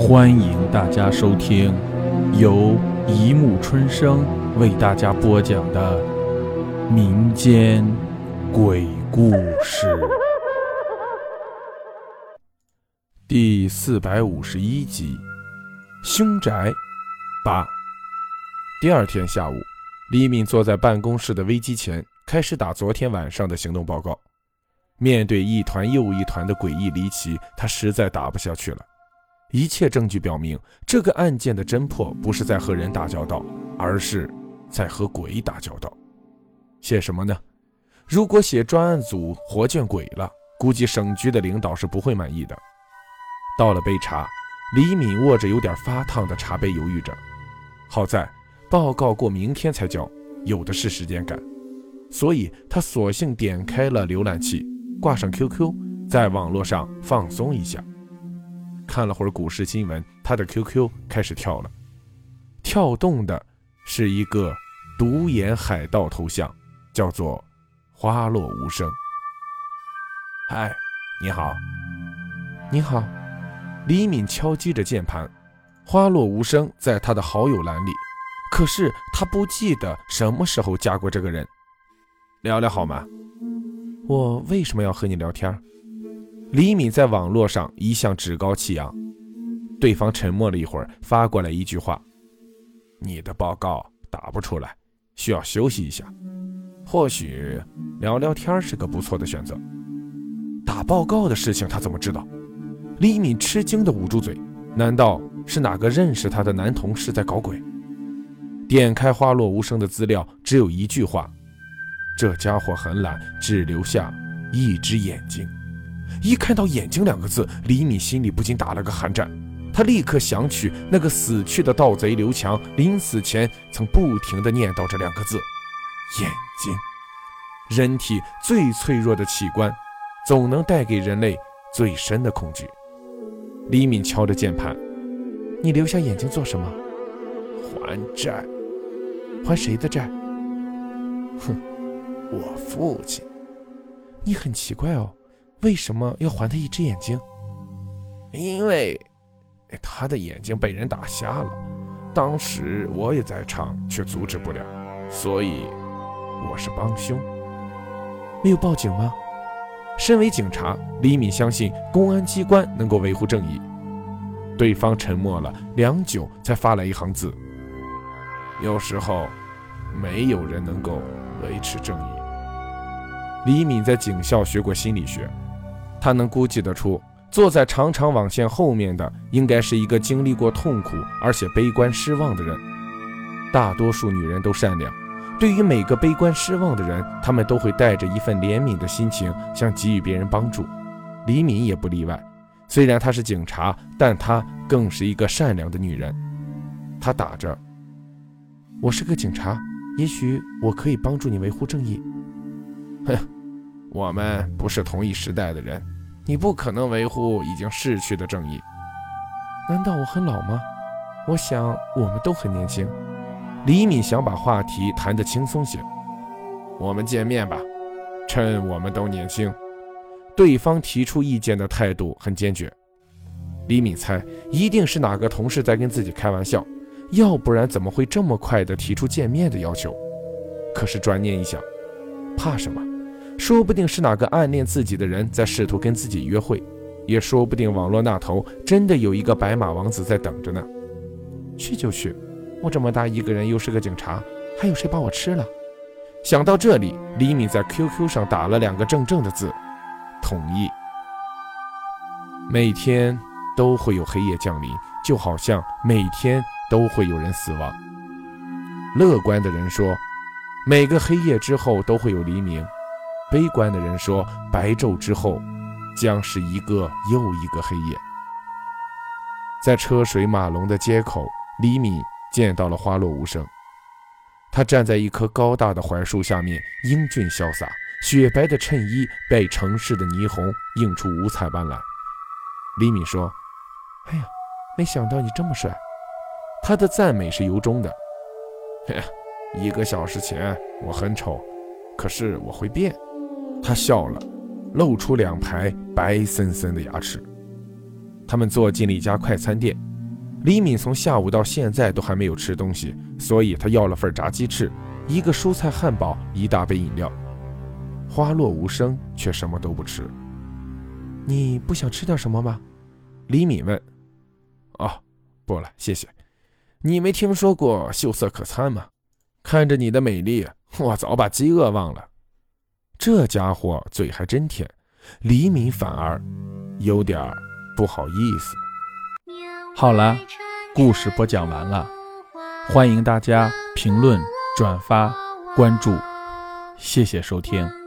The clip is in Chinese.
欢迎大家收听由一木春生为大家播讲的民间鬼故事第四百五十一集《凶宅八》。第二天下午，李敏坐在办公室的微机前，开始打昨天晚上的行动报告。面对一团又一团的诡异离奇，他实在打不下去了。一切证据表明，这个案件的侦破不是在和人打交道，而是在和鬼打交道。写什么呢？如果写专案组活见鬼了，估计省局的领导是不会满意的。倒了杯茶，李敏握着有点发烫的茶杯，犹豫着。好在报告过明天才交，有的是时间赶，所以他索性点开了浏览器。挂上 QQ，在网络上放松一下。看了会儿股市新闻，他的 QQ 开始跳了，跳动的是一个独眼海盗头像，叫做花落无声。嗨，你好，你好。李敏敲击着键盘，花落无声在他的好友栏里，可是他不记得什么时候加过这个人。聊聊好吗？我为什么要和你聊天？李敏在网络上一向趾高气扬。对方沉默了一会儿，发过来一句话：“你的报告打不出来，需要休息一下。或许聊聊天是个不错的选择。”打报告的事情他怎么知道？李敏吃惊地捂住嘴。难道是哪个认识他的男同事在搞鬼？点开花落无声的资料，只有一句话。这家伙很懒，只留下一只眼睛。一看到“眼睛”两个字，李敏心里不禁打了个寒战。他立刻想起那个死去的盗贼刘强，临死前曾不停地念叨这两个字：“眼睛。”人体最脆弱的器官，总能带给人类最深的恐惧。李敏敲着键盘：“你留下眼睛做什么？还债。还谁的债？哼。”我父亲，你很奇怪哦，为什么要还他一只眼睛？因为他的眼睛被人打瞎了，当时我也在场，却阻止不了，所以我是帮凶。没有报警吗？身为警察，李敏相信公安机关能够维护正义。对方沉默了良久，才发来一行字：有时候，没有人能够维持正义。李敏在警校学过心理学，他能估计得出，坐在长长网线后面的应该是一个经历过痛苦而且悲观失望的人。大多数女人都善良，对于每个悲观失望的人，她们都会带着一份怜悯的心情，想给予别人帮助。李敏也不例外。虽然她是警察，但她更是一个善良的女人。她打着：“我是个警察，也许我可以帮助你维护正义。”哼，我们不是同一时代的人，你不可能维护已经逝去的正义。难道我很老吗？我想我们都很年轻。李敏想把话题谈得轻松些。我们见面吧，趁我们都年轻。对方提出意见的态度很坚决。李敏猜，一定是哪个同事在跟自己开玩笑，要不然怎么会这么快地提出见面的要求？可是转念一想，怕什么？说不定是哪个暗恋自己的人在试图跟自己约会，也说不定网络那头真的有一个白马王子在等着呢。去就去，我这么大一个人，又是个警察，还有谁把我吃了？想到这里，李敏在 QQ 上打了两个正正的字：同意。每天都会有黑夜降临，就好像每天都会有人死亡。乐观的人说，每个黑夜之后都会有黎明。悲观的人说：“白昼之后，将是一个又一个黑夜。”在车水马龙的街口，李敏见到了花落无声。他站在一棵高大的槐树下面，英俊潇洒，雪白的衬衣被城市的霓虹映出五彩斑斓。李敏说：“哎呀，没想到你这么帅。”他的赞美是由衷的。一个小时前我很丑，可是我会变。他笑了，露出两排白森森的牙齿。他们坐进了一家快餐店。李敏从下午到现在都还没有吃东西，所以他要了份炸鸡翅，一个蔬菜汉堡，一大杯饮料。花落无声，却什么都不吃。你不想吃点什么吗？李敏问。哦，不了，谢谢。你没听说过秀色可餐吗？看着你的美丽，我早把饥饿忘了。这家伙嘴还真甜，李敏反而有点不好意思。好了，故事播讲完了，欢迎大家评论、转发、关注，谢谢收听。